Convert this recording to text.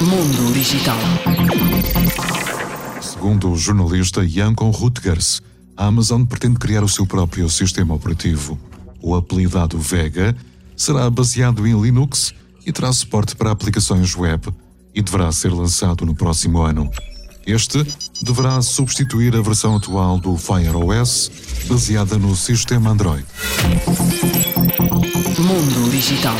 Mundo Digital. Segundo o jornalista Jankon Rutgers, a Amazon pretende criar o seu próprio sistema operativo. O apelidado Vega será baseado em Linux e terá suporte para aplicações web e deverá ser lançado no próximo ano. Este deverá substituir a versão atual do Fire OS, baseada no sistema Android. Mundo Digital.